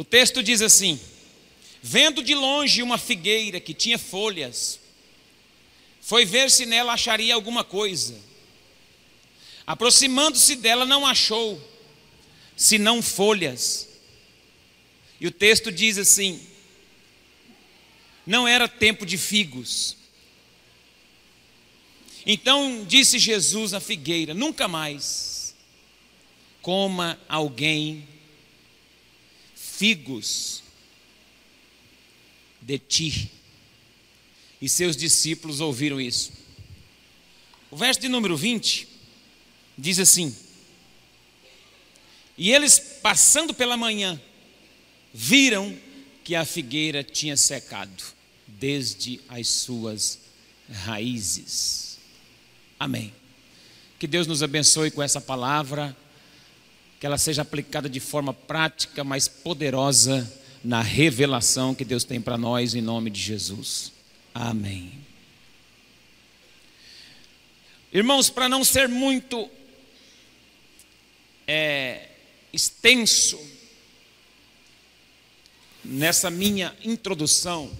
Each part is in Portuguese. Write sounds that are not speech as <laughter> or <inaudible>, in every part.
O texto diz assim: Vendo de longe uma figueira que tinha folhas, foi ver se nela acharia alguma coisa. Aproximando-se dela, não achou, senão folhas. E o texto diz assim: não era tempo de figos. Então disse Jesus à figueira: Nunca mais coma alguém figos de ti. E seus discípulos ouviram isso. O verso de número 20 diz assim: E eles, passando pela manhã, viram que a figueira tinha secado desde as suas raízes. Amém. Que Deus nos abençoe com essa palavra, que ela seja aplicada de forma prática, mas poderosa na revelação que Deus tem para nós, em nome de Jesus. Amém. Irmãos, para não ser muito é, extenso nessa minha introdução,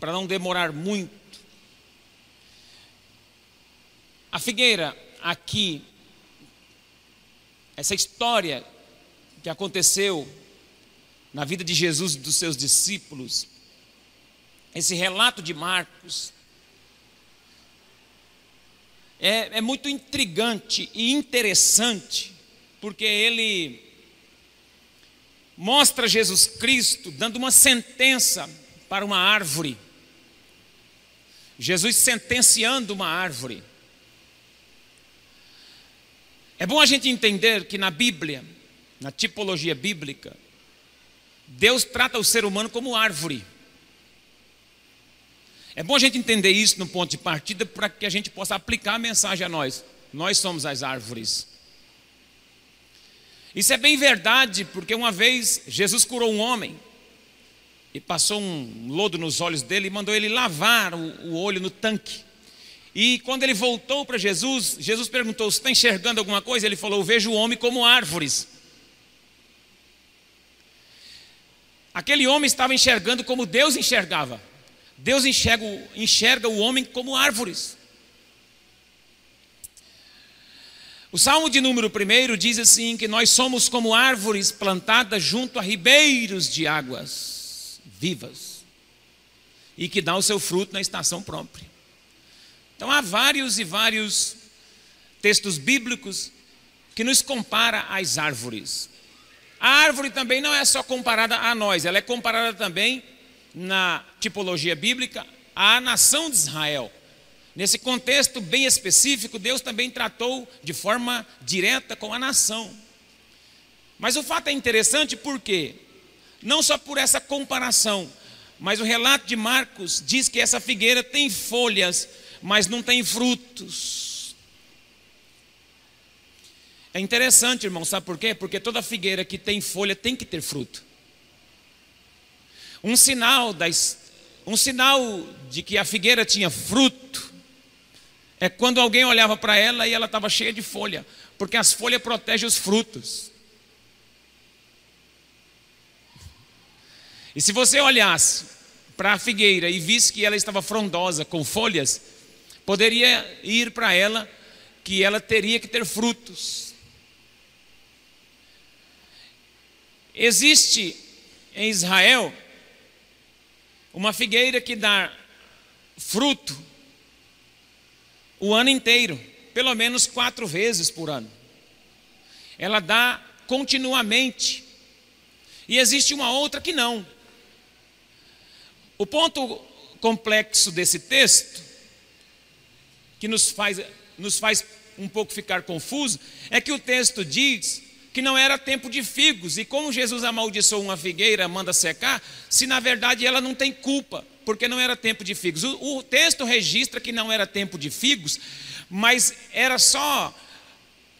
para não demorar muito, a figueira aqui, essa história que aconteceu na vida de Jesus e dos seus discípulos, esse relato de Marcos, é, é muito intrigante e interessante, porque ele mostra Jesus Cristo dando uma sentença para uma árvore. Jesus sentenciando uma árvore. É bom a gente entender que na Bíblia, na tipologia bíblica, Deus trata o ser humano como árvore. É bom a gente entender isso no ponto de partida para que a gente possa aplicar a mensagem a nós. Nós somos as árvores. Isso é bem verdade, porque uma vez Jesus curou um homem e passou um lodo nos olhos dele e mandou ele lavar o, olho no tanque. E quando ele voltou para Jesus, Jesus perguntou: Você está enxergando alguma coisa? Ele falou: Eu vejo o homem como árvores. Aquele homem estava enxergando como Deus enxergava. Deus enxerga, enxerga o homem como árvores. O Salmo de número 1 diz assim: que nós somos como árvores plantadas junto a ribeiros de águas vivas e que dá o seu fruto na estação própria. Então há vários e vários textos bíblicos que nos compara às árvores. A árvore também não é só comparada a nós, ela é comparada também na tipologia bíblica à nação de Israel. Nesse contexto bem específico, Deus também tratou de forma direta com a nação. Mas o fato é interessante porque, não só por essa comparação, mas o relato de Marcos diz que essa figueira tem folhas, mas não tem frutos. É interessante, irmão, sabe por quê? Porque toda figueira que tem folha tem que ter fruto. Um sinal, das, um sinal de que a figueira tinha fruto é quando alguém olhava para ela e ela estava cheia de folha, porque as folhas protegem os frutos. E se você olhasse para a figueira e visse que ela estava frondosa, com folhas, poderia ir para ela que ela teria que ter frutos. Existe em Israel uma figueira que dá fruto o ano inteiro, pelo menos quatro vezes por ano. Ela dá continuamente. E existe uma outra que não. O ponto complexo desse texto, que nos faz, nos faz um pouco ficar confuso, é que o texto diz que não era tempo de figos, e como Jesus amaldiçoou uma figueira, manda secar, se na verdade ela não tem culpa porque não era tempo de figos. O, o texto registra que não era tempo de figos, mas era só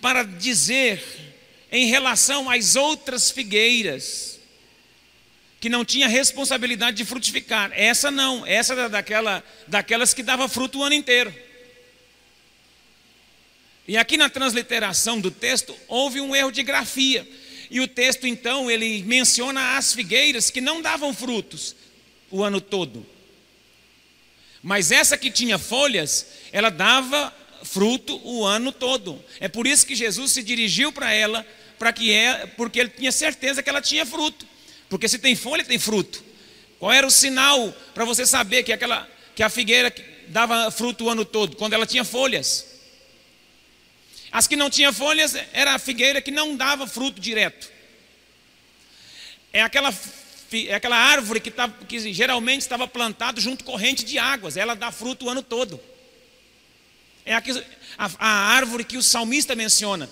para dizer em relação às outras figueiras que não tinha responsabilidade de frutificar. Essa não, essa era daquela, daquelas que dava fruto o ano inteiro. E aqui na transliteração do texto houve um erro de grafia. E o texto então ele menciona as figueiras que não davam frutos o ano todo. Mas essa que tinha folhas, ela dava fruto o ano todo. É por isso que Jesus se dirigiu para ela, para que é, porque ele tinha certeza que ela tinha fruto. Porque se tem folha, tem fruto. Qual era o sinal para você saber que aquela que a figueira dava fruto o ano todo? Quando ela tinha folhas. As que não tinham folhas era a figueira que não dava fruto direto. É aquela, é aquela árvore que, tá, que geralmente estava plantada junto corrente de águas. Ela dá fruto o ano todo. É a, a, árvore que o salmista menciona,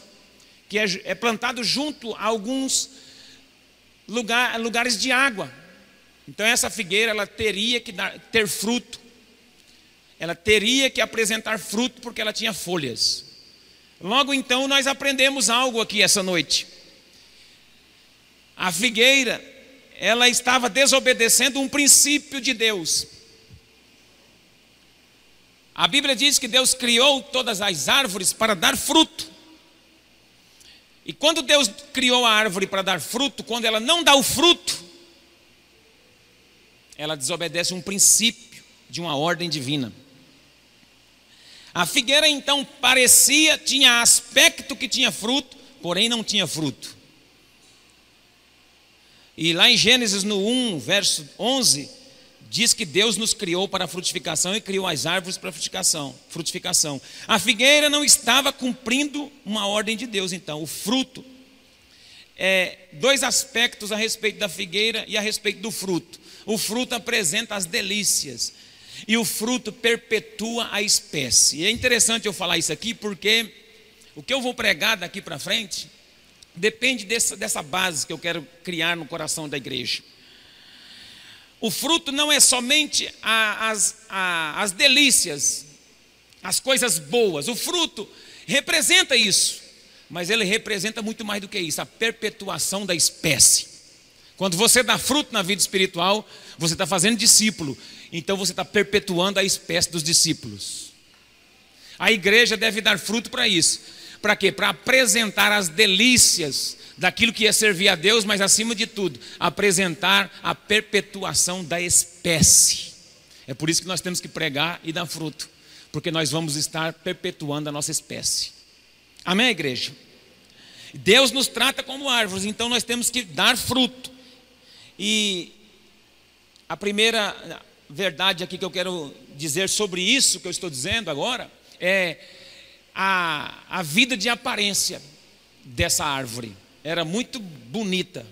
que é, é plantado junto a alguns lugar, lugares de água. Então essa figueira ela teria que dar, ter fruto. Ela teria que apresentar fruto porque ela tinha folhas. Logo então nós aprendemos algo aqui essa noite. A figueira, ela estava desobedecendo um princípio de Deus. A Bíblia diz que Deus criou todas as árvores para dar fruto. E quando Deus criou a árvore para dar fruto, quando ela não dá o fruto, ela desobedece um princípio de uma ordem divina. A figueira então parecia, tinha aspecto que tinha fruto, porém não tinha fruto. E lá em Gênesis no 1, verso 11, diz que Deus nos criou para a frutificação e criou as árvores para a frutificação, frutificação. A figueira não estava cumprindo uma ordem de Deus, então, o fruto. É, dois aspectos a respeito da figueira e a respeito do fruto. O fruto apresenta as delícias, e o fruto perpetua a espécie. E é interessante eu falar isso aqui porque o que eu vou pregar daqui para frente depende dessa, dessa base que eu quero criar no coração da igreja. O fruto não é somente a, as, a, as delícias, as coisas boas. O fruto representa isso, mas ele representa muito mais do que isso a perpetuação da espécie. Quando você dá fruto na vida espiritual, você está fazendo discípulo então você está perpetuando a espécie dos discípulos. A igreja deve dar fruto para isso. Para quê? Para apresentar as delícias daquilo que ia servir a Deus, mas acima de tudo, apresentar a perpetuação da espécie. É por isso que nós temos que pregar e dar fruto, porque nós vamos estar perpetuando a nossa espécie. Amém, igreja? Deus nos trata como árvores, então nós temos que dar fruto. E a primeira, verdade aqui que eu quero dizer sobre isso que eu estou dizendo agora é a, a vida de aparência dessa árvore. Era muito bonita,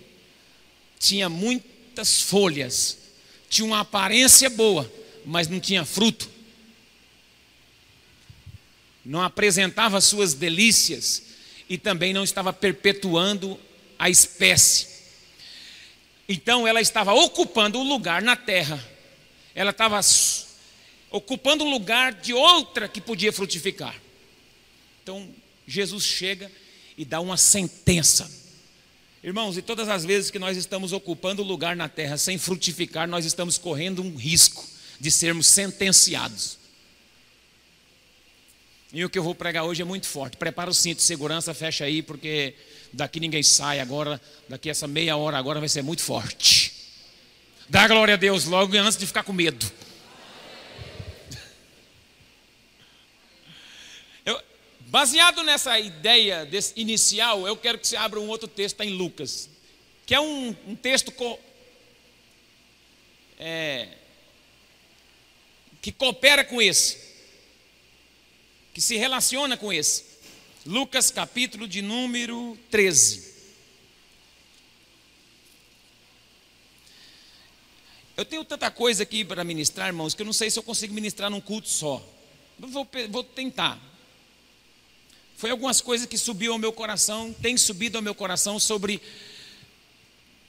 tinha muitas folhas, tinha uma aparência boa, mas não tinha fruto. Não apresentava suas delícias e também não estava perpetuando a espécie. Então ela estava ocupando o lugar na terra ela estava ocupando o lugar de outra que podia frutificar. Então, Jesus chega e dá uma sentença. Irmãos, e todas as vezes que nós estamos ocupando lugar na terra sem frutificar, nós estamos correndo um risco de sermos sentenciados. E o que eu vou pregar hoje é muito forte. Prepara o cinto de segurança, fecha aí, porque daqui ninguém sai agora. Daqui essa meia hora agora vai ser muito forte. Dá glória a Deus logo antes de ficar com medo. Eu, baseado nessa ideia inicial, eu quero que você abra um outro texto em Lucas, que é um, um texto co, é, que coopera com esse, que se relaciona com esse. Lucas capítulo de número 13. Eu tenho tanta coisa aqui para ministrar, irmãos, que eu não sei se eu consigo ministrar num culto só. Vou, vou tentar. Foi algumas coisas que subiu ao meu coração, tem subido ao meu coração sobre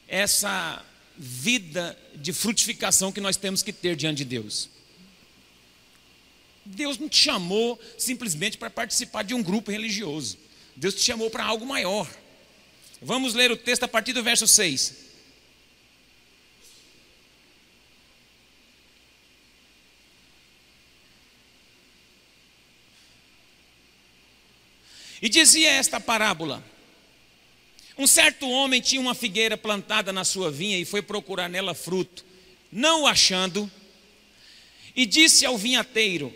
essa vida de frutificação que nós temos que ter diante de Deus. Deus não te chamou simplesmente para participar de um grupo religioso. Deus te chamou para algo maior. Vamos ler o texto a partir do verso 6. E dizia esta parábola: Um certo homem tinha uma figueira plantada na sua vinha e foi procurar nela fruto. Não o achando, e disse ao vinhateiro: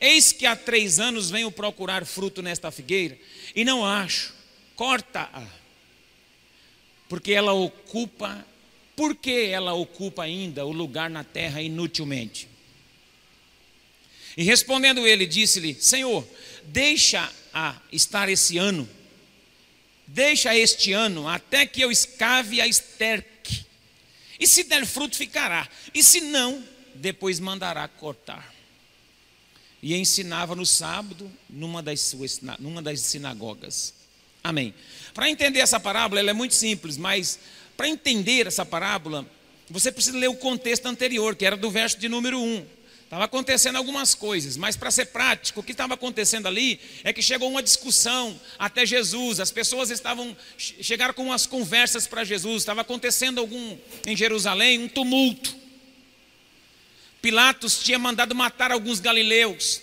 Eis que há três anos venho procurar fruto nesta figueira e não acho. Corta-a, porque ela ocupa, porque ela ocupa ainda o lugar na terra inutilmente. E respondendo ele, disse-lhe: Senhor, deixa-a estar esse ano, deixa este ano, até que eu escave a esterque. E se der fruto, ficará, e se não, depois mandará cortar e ensinava no sábado numa das, suas, numa das sinagogas. Amém. Para entender essa parábola, ela é muito simples, mas para entender essa parábola, você precisa ler o contexto anterior, que era do verso de número 1. Estava acontecendo algumas coisas, mas para ser prático, o que estava acontecendo ali é que chegou uma discussão até Jesus. As pessoas estavam chegaram com umas conversas para Jesus. Estava acontecendo algum em Jerusalém um tumulto. Pilatos tinha mandado matar alguns galileus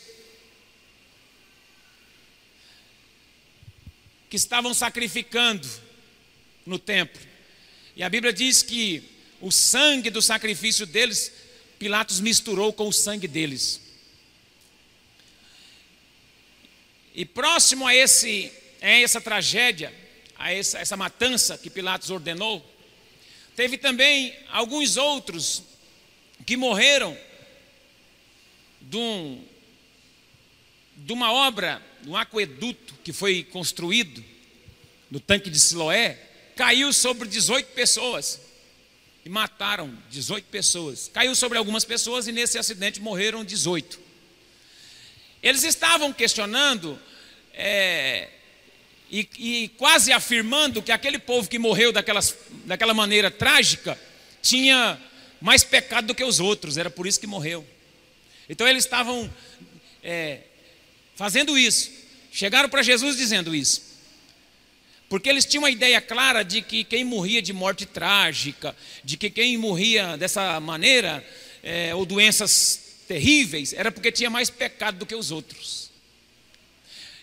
que estavam sacrificando no templo. E a Bíblia diz que o sangue do sacrifício deles, Pilatos misturou com o sangue deles. E próximo a, esse, a essa tragédia, a essa, essa matança que Pilatos ordenou, teve também alguns outros que morreram de, um, de uma obra, de um aqueduto que foi construído no tanque de Siloé, caiu sobre 18 pessoas e mataram 18 pessoas. Caiu sobre algumas pessoas e nesse acidente morreram 18. Eles estavam questionando é, e, e, quase afirmando que aquele povo que morreu daquelas, daquela maneira trágica tinha mais pecado do que os outros, era por isso que morreu. Então eles estavam é, fazendo isso, chegaram para Jesus dizendo isso. Porque eles tinham uma ideia clara de que quem morria de morte trágica, de que quem morria dessa maneira, é, ou doenças terríveis, era porque tinha mais pecado do que os outros.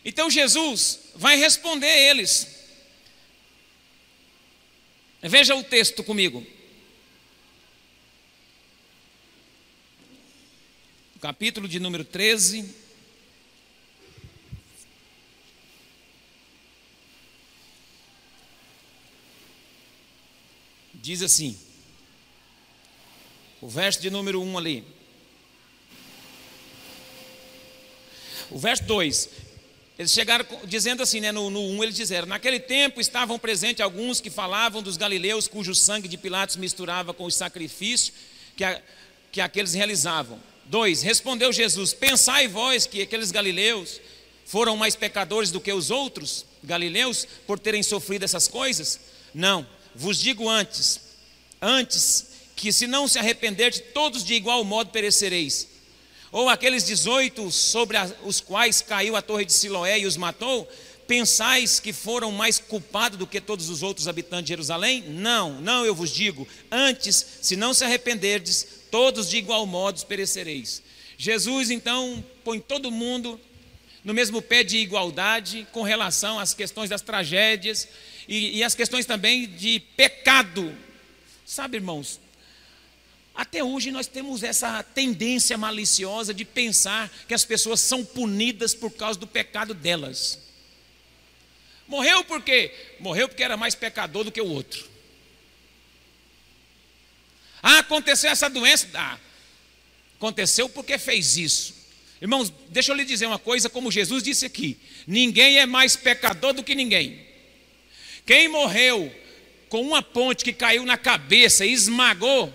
Então Jesus vai responder eles. Veja o texto comigo. capítulo de número 13. Diz assim, o verso de número 1 ali. O verso 2, eles chegaram dizendo assim, né, no, no 1 eles disseram: Naquele tempo estavam presentes alguns que falavam dos galileus cujo sangue de Pilatos misturava com os sacrifícios que, a, que aqueles realizavam. 2: Respondeu Jesus: Pensai vós que aqueles galileus foram mais pecadores do que os outros galileus por terem sofrido essas coisas? Não, vos digo antes, antes que se não se arrependerdes, todos de igual modo perecereis. Ou aqueles 18 sobre os quais caiu a torre de Siloé e os matou, pensais que foram mais culpados do que todos os outros habitantes de Jerusalém? Não, não eu vos digo, antes, se não se arrependerdes, todos de igual modo perecereis. Jesus então põe todo mundo no mesmo pé de igualdade com relação às questões das tragédias e, e as questões também de pecado. Sabe, irmãos, até hoje nós temos essa tendência maliciosa de pensar que as pessoas são punidas por causa do pecado delas. Morreu por quê? Morreu porque era mais pecador do que o outro. Ah, aconteceu essa doença? Ah, aconteceu porque fez isso. Irmãos, deixa eu lhe dizer uma coisa, como Jesus disse aqui: ninguém é mais pecador do que ninguém. Quem morreu com uma ponte que caiu na cabeça e esmagou,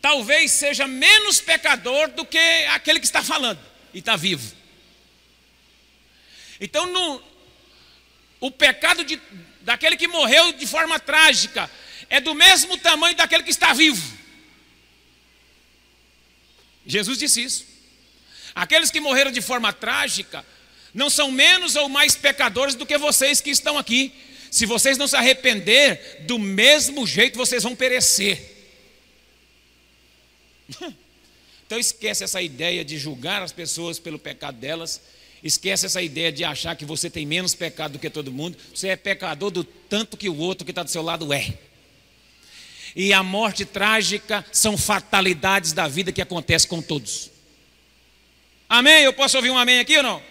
talvez seja menos pecador do que aquele que está falando e está vivo. Então, no, o pecado de, daquele que morreu de forma trágica é do mesmo tamanho daquele que está vivo. Jesus disse isso. Aqueles que morreram de forma trágica não são menos ou mais pecadores do que vocês que estão aqui. Se vocês não se arrepender, do mesmo jeito vocês vão perecer. <laughs> Então esquece essa ideia de julgar as pessoas pelo pecado delas Esquece essa ideia de achar que você tem menos pecado do que todo mundo. Você é pecador do tanto que o outro que está do seu lado é. E a morte trágica são fatalidades da vida que acontece com todos. Amém? Eu posso ouvir um amém aqui ou não?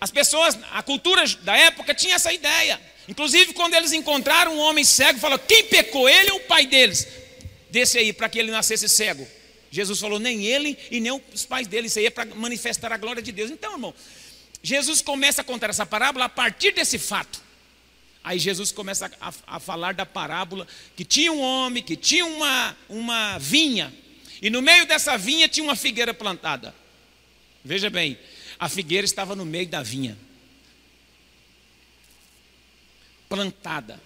As pessoas, a cultura da época tinha essa ideia. Inclusive, quando eles encontraram um homem cego, falaram: quem pecou? Ele ou o pai deles? Desse aí, para que ele nascesse cego. Jesus falou: nem ele e nem os pais dele. Isso aí é para manifestar a glória de Deus. Então, irmão, Jesus começa a contar essa parábola a partir desse fato. Aí Jesus começa a, a, falar da parábola que tinha um homem, que tinha uma, uma vinha, e no meio dessa vinha tinha uma figueira plantada. Veja bem, a figueira estava no meio da vinha, plantada.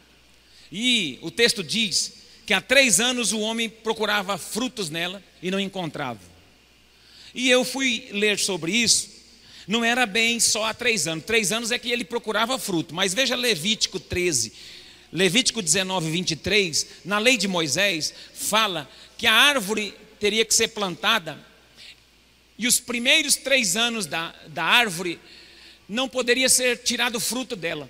E o texto diz que há três anos o homem procurava frutos nela e não encontrava. E eu fui ler sobre isso não era bem só há três anos. Três anos é que ele procurava fruto. Mas veja Levítico 13, Levítico 19, 23, na lei de Moisés, fala que a árvore teria que ser plantada e os primeiros três anos da, da árvore não poderia ser tirado o fruto dela.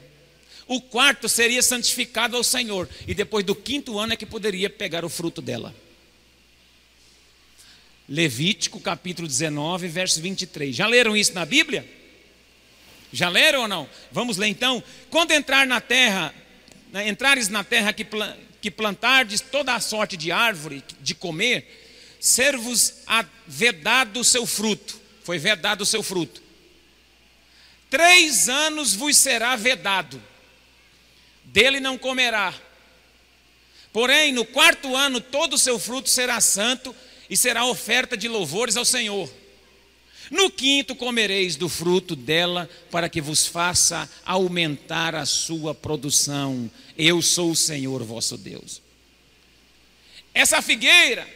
O quarto seria santificado ao Senhor, e depois do quinto ano é que poderia pegar o fruto dela. Levítico capítulo 19, verso 23. Já leram isso na Bíblia? Já leram ou não? Vamos ler então. Quando entrar na terra, né, entrares na terra que, que plantardes toda a sorte de árvore de comer, ser-vos vedado o seu fruto. Foi vedado o seu fruto. Três anos vos será vedado, dele não comerá. Porém, no quarto ano todo o seu fruto será santo e será oferta de louvores ao Senhor. No quinto comereis do fruto dela, para que vos faça aumentar a sua produção. Eu sou o Senhor vosso Deus. Essa figueira,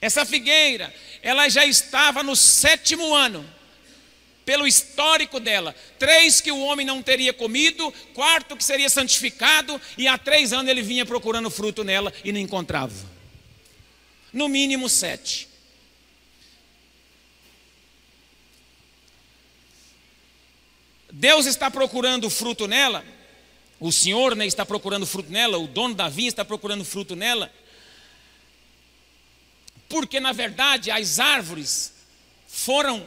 essa figueira, ela já estava no sétimo ano, pelo histórico dela. Três que o homem não teria comido, quarto que seria santificado, e há três anos ele vinha procurando fruto nela e não encontrava. No mínimo sete. Deus está procurando fruto nela, o Senhor né, está procurando fruto nela, o dono da vinha está procurando fruto nela, porque na verdade as árvores foram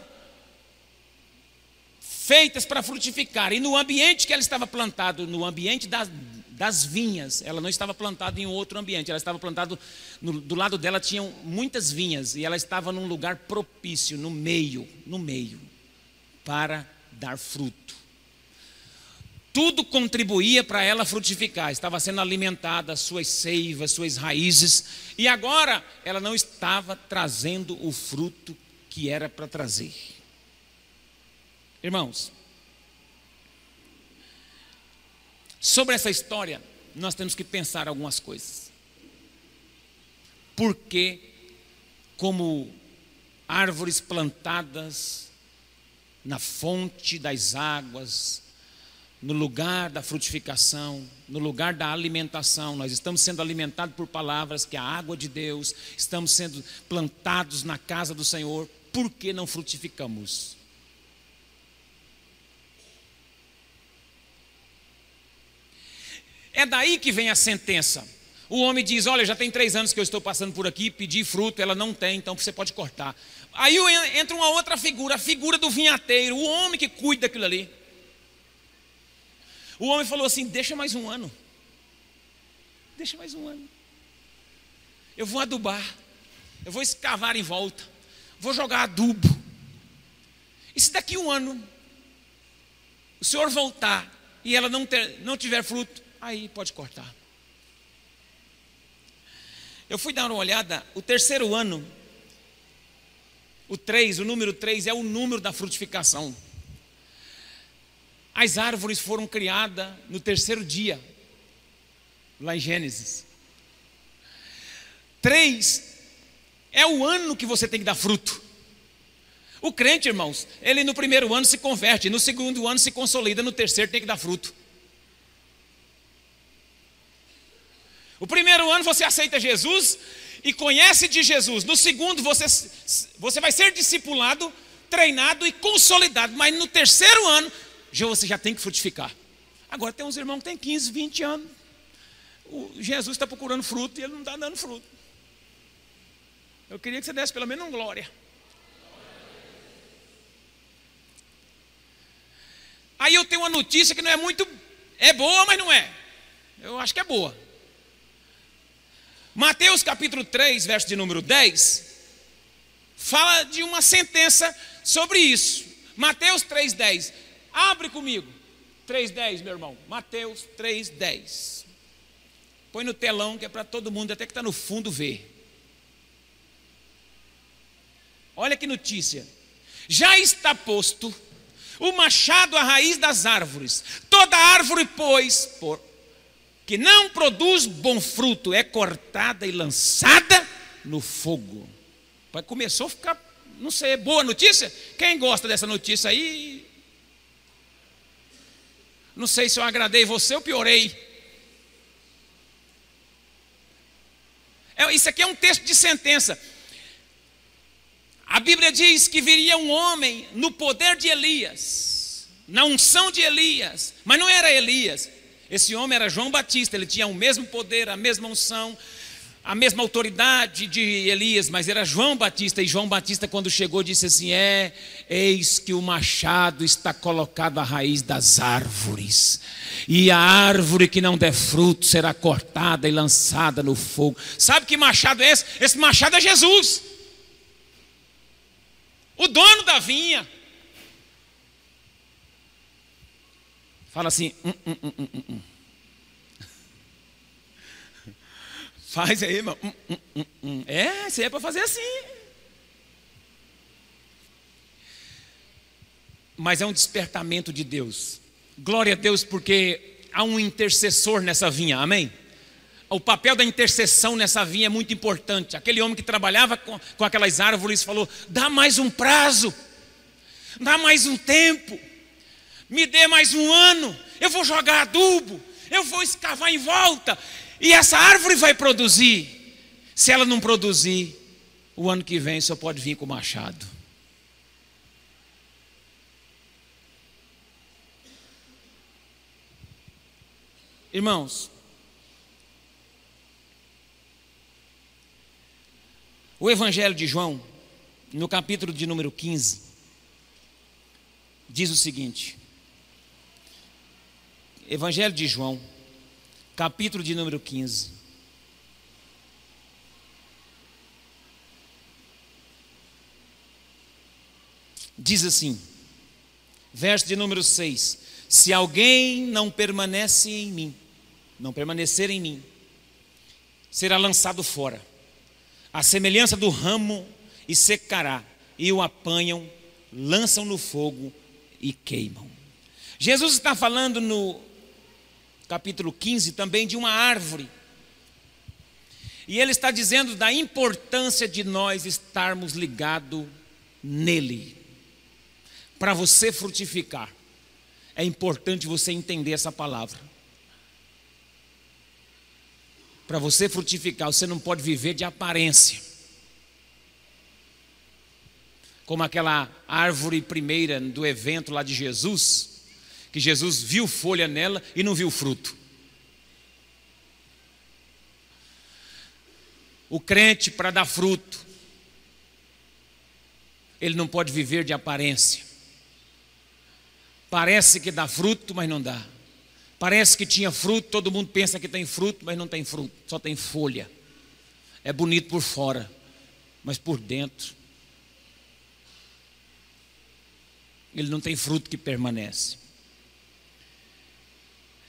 feitas para frutificar, e no ambiente que ela estava plantado, no ambiente da, das vinhas. Ela não estava plantada em outro ambiente, ela estava plantada, do lado dela tinham muitas vinhas e ela estava num lugar propício, no meio, no meio, para dar fruto. Tudo contribuía para ela frutificar, estava sendo alimentada, suas seivas, suas raízes, e agora ela não estava trazendo o fruto que era para trazer. Irmãos, Sobre essa história, nós temos que pensar algumas coisas. Porque, como árvores plantadas na fonte das águas, no lugar da frutificação, no lugar da alimentação. Nós estamos sendo alimentados por palavras que é a água de Deus, estamos sendo plantados na casa do Senhor, por que não frutificamos? É daí que vem a sentença. O homem diz: Olha, já tem três anos que eu estou passando por aqui, pedi fruto, ela não tem, então você pode cortar. Aí entra uma outra figura, a figura do vinhateiro, o homem que cuida daquilo ali. O homem falou assim: Deixa mais um ano. Deixa mais um ano. Eu vou adubar, eu vou escavar em volta, vou jogar adubo. E se daqui um ano o senhor voltar e ela não, ter, não tiver fruto, aí pode cortar. Eu fui dar uma olhada, o terceiro ano, o 3, o número 3 é o número da frutificação. As árvores foram criadas no terceiro dia, lá em Gênesis. 3 é o ano que você tem que dar fruto. O crente, irmãos, ele no primeiro ano se converte, no segundo ano se consolida, no terceiro tem que dar fruto. O primeiro ano você aceita Jesus e conhece de Jesus. No segundo, você, você vai ser discipulado treinado e consolidado, mas no terceiro ano você já tem que frutificar. Agora tem uns irmãos que têm 15, 20 anos. O Jesus está procurando fruto e ele não está dando fruto. Eu queria que você desse pelo menos um glória. Aí eu tenho uma notícia que não é muito. É boa, mas não é. Eu acho que é boa. Mateus capítulo 3, verso de número 10, fala de uma sentença sobre isso. Mateus 3,10. Abre comigo. 3,10, meu irmão. Mateus 3,10. Põe no telão que é para todo mundo, até que está no fundo, ver. Olha que notícia. Já está posto o machado à raiz das árvores. Toda árvore, pois, por, que não produz bom fruto, é cortada e lançada no fogo. Começou a ficar, não sei, é boa notícia? Quem gosta dessa notícia aí? Não sei se eu agradei você ou piorei. É, isso aqui é um texto de sentença. A Bíblia diz que viria um homem no poder de Elias, na unção de Elias, mas não era Elias. Esse homem era João Batista, ele tinha o mesmo poder, a mesma unção, a mesma autoridade de Elias, mas era João Batista. E João Batista, quando chegou, disse assim: É, eis que o machado está colocado à raiz das árvores, e a árvore que não der fruto será cortada e lançada no fogo. Sabe que machado é esse? Esse machado é Jesus, o dono da vinha. Fala assim: hum, hum, hum, hum, hum. hum. <laughs> Faz aí, irmão. Hum, hum, hum, hum. É, você é para fazer assim. Mas é um despertamento de Deus. Glória a Deus, porque há um intercessor nessa vinha, amém? O papel da intercessão nessa vinha é muito importante. Aquele homem que trabalhava com, com aquelas árvores falou: dá mais um prazo, dá mais um tempo me dê mais um ano, eu vou jogar adubo, eu vou escavar em volta, e essa árvore vai produzir. Se ela não produzir, o ano que vem só pode vir com machado. Irmãos, o Evangelho de João, no capítulo de número 15, diz o seguinte: Evangelho de João, capítulo de número 15. Diz assim, verso de número 6: Se alguém não permanece em mim, não permanecer em mim, será lançado fora, a semelhança do ramo, e secará, e o apanham, lançam no fogo e queimam. Jesus está falando no capítulo 15, também de uma árvore. E ele está dizendo da importância de nós estarmos ligados nele. Para você frutificar, é importante você entender essa palavra. Para você frutificar, você não pode viver de aparência. Como aquela árvore primeira do evento lá de Jesus, que Jesus viu folha nela e não viu fruto. O crente, para dar fruto, ele não pode viver de aparência. Parece que dá fruto, mas não dá. Parece que tinha fruto, todo mundo pensa que tem fruto, mas não tem fruto, só tem folha. É bonito por fora, mas por dentro, ele não tem fruto que permanece.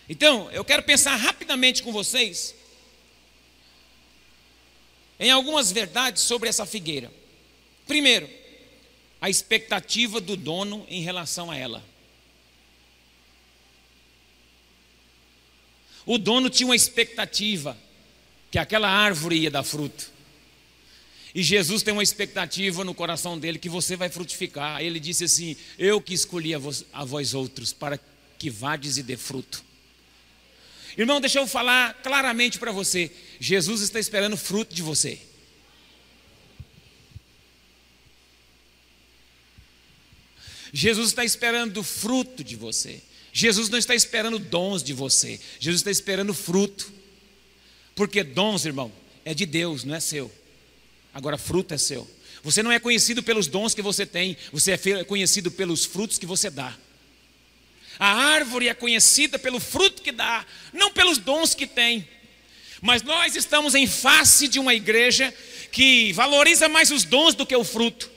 Então, eu quero pensar rapidamente com vocês em algumas verdades sobre essa figueira. Primeiro, a expectativa do dono em relação a ela. O dono tinha uma expectativa que aquela árvore ia dar fruto. E Jesus tem uma expectativa no coração dele que você vai frutificar. Ele disse assim: Eu que escolhi a vós, a vós outros para que vades e dê fruto. Irmão, deixa eu falar claramente para você: Jesus está esperando fruto de você. Jesus está esperando fruto de você. Jesus não está esperando dons de você. Jesus está esperando fruto. Porque dons, irmão, é de Deus, não é seu. Agora, fruto é seu. Você não é conhecido pelos dons que você tem, você é conhecido pelos frutos que você dá. A árvore é conhecida pelo fruto que dá, não pelos dons que tem. Mas nós estamos em face de uma igreja que valoriza mais os dons do que o fruto.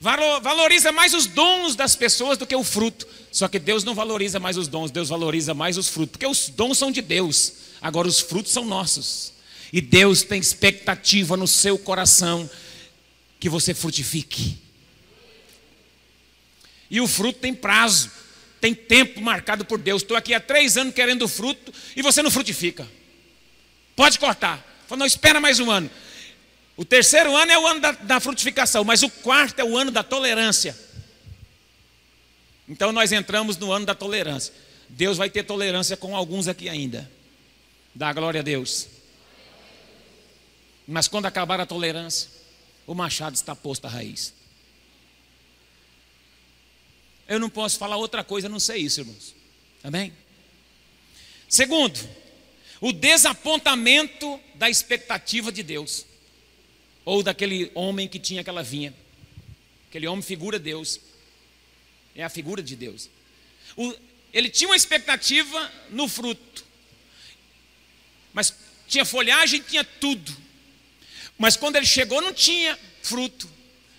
Valoriza mais os dons das pessoas do que o fruto. Só que Deus não valoriza mais os dons, Deus valoriza mais os frutos. Porque os dons são de Deus, agora os frutos são nossos. E Deus tem expectativa no seu coração que você frutifique. E o fruto tem prazo, tem tempo marcado por Deus. Estou aqui há três anos querendo fruto e você não frutifica. Pode cortar. Fala, não, espera mais um ano. O terceiro ano é o ano da, da frutificação, mas o quarto é o ano da tolerância. Então nós entramos no ano da tolerância. Deus vai ter tolerância com alguns aqui ainda. Dá glória a Deus. Mas quando acabar a tolerância, o machado está posto à raiz. Eu não posso falar outra coisa, não sei isso, irmãos. Amém? Segundo, o desapontamento da expectativa de Deus, ou daquele homem que tinha aquela vinha. Aquele homem figura Deus, é a figura de Deus. O, ele tinha uma expectativa no fruto, mas tinha folhagem, tinha tudo. Mas quando ele chegou, não tinha fruto.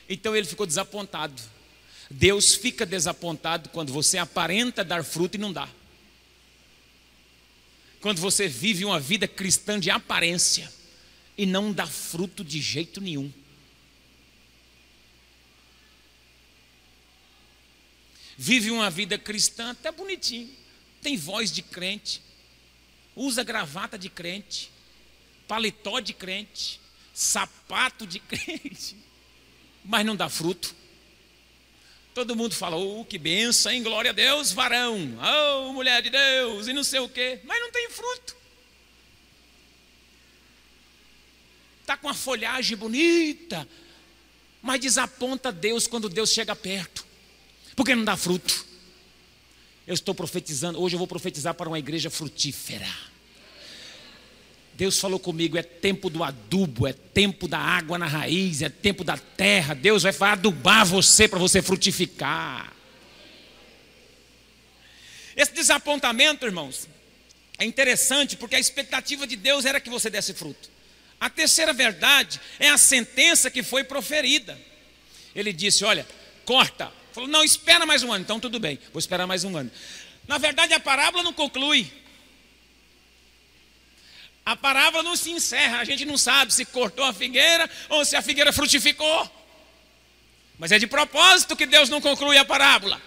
Então ele ficou desapontado. Deus fica desapontado quando você aparenta dar fruto e não dá. Quando você vive uma vida cristã de aparência e não dá fruto de jeito nenhum. Vive uma vida cristã até bonitinho, tem voz de crente, usa gravata de crente, paletó de crente, sapato de <laughs> crente, mas não dá fruto. Todo mundo fala, oh, que benção, hein? Glória a Deus, varão, oh, mulher de Deus, e não sei o quê, mas não tem fruto. Está com uma folhagem bonita, mas desaponta Deus quando Deus chega perto, porque não dá fruto. Eu estou profetizando, hoje eu vou profetizar para uma igreja frutífera. Deus falou comigo: é tempo do adubo, é tempo da água na raiz, é tempo da terra. Deus vai adubar você para você frutificar. Esse desapontamento, irmãos, é interessante porque a expectativa de Deus era que você desse fruto. A terceira verdade é a sentença que foi proferida. Ele disse: Olha, corta. Falou: Não, espera mais um ano. Então tudo bem, vou esperar mais um ano. Na verdade, a parábola não conclui. A parábola não se encerra, a gente não sabe se cortou a figueira ou se a figueira frutificou. Mas é de propósito que Deus não conclui a parábola.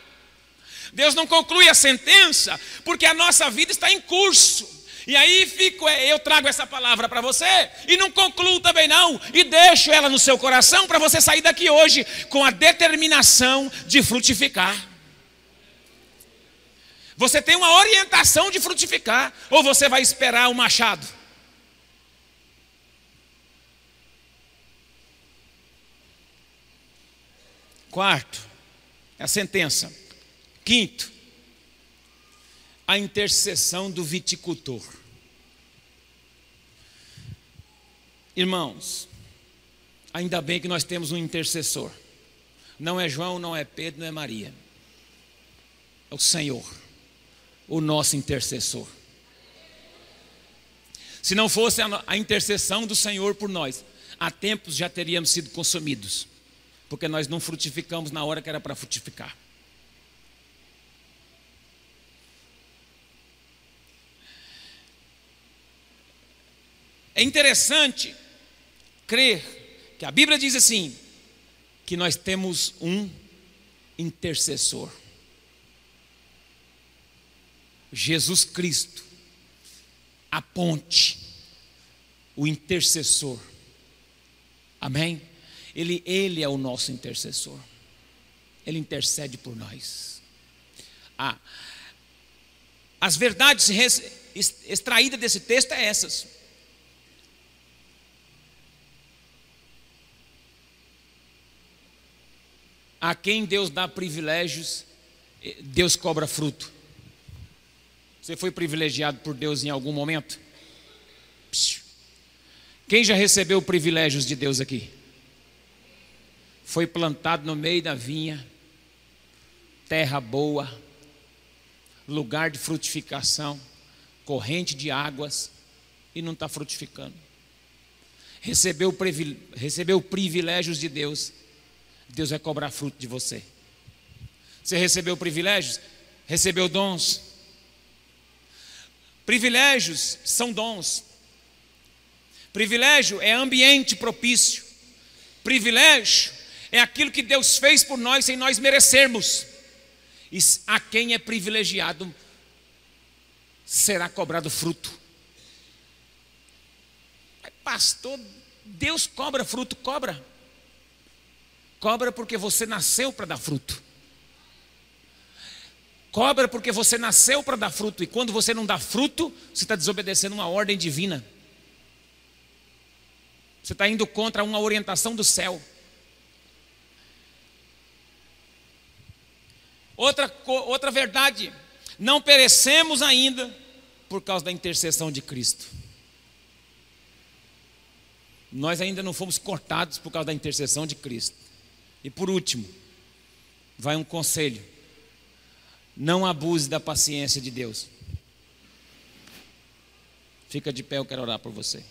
Deus não conclui a sentença, porque a nossa vida está em curso. E aí fico, é, eu trago essa palavra para você e não concluo também não, e deixo ela no seu coração para você sair daqui hoje com a determinação de frutificar. Você tem uma orientação de frutificar, ou você vai esperar o machado? Quarto, é a sentença. Quinto, a intercessão do viticultor. Irmãos, ainda bem que nós temos um intercessor. Não é João, não é Pedro, não é Maria. É o Senhor, o nosso intercessor. Se não fosse a intercessão do Senhor por nós, há tempos já teríamos sido consumidos porque nós não frutificamos na hora que era para frutificar. É interessante crer que a Bíblia diz assim: que nós temos um intercessor. Jesus Cristo, a ponte, o intercessor. Amém? Ele, ele é o nosso intercessor. Ele intercede por nós. Ah, as verdades extraídas desse texto é essas. a quem Deus dá privilégios, Deus cobra fruto. Você foi privilegiado por Deus em algum momento? Quem já recebeu privilégios de Deus aqui? Foi plantado no meio da vinha, terra boa, lugar de frutificação, corrente de águas, e não está frutificando. Recebeu, recebeu privilégios de Deus, Deus vai cobrar fruto de você. Você recebeu privilégios? Recebeu dons? Privilégios são dons. Privilégio é ambiente propício. Privilégio é aquilo que Deus fez por nós sem nós merecermos. E a quem é privilegiado será cobrado fruto. Pastor, Deus cobra fruto, cobra. Cobra porque você nasceu para dar fruto. Cobra porque você nasceu para dar fruto. E quando você não dá fruto, você está desobedecendo uma ordem divina. Você está indo contra uma orientação do céu. Outra, outra verdade, não perecemos ainda por causa da intercessão de Cristo. Nós ainda não fomos cortados por causa da intercessão de Cristo. E por último, vai um conselho: não abuse da paciência de Deus. Fica de pé, eu quero orar por você.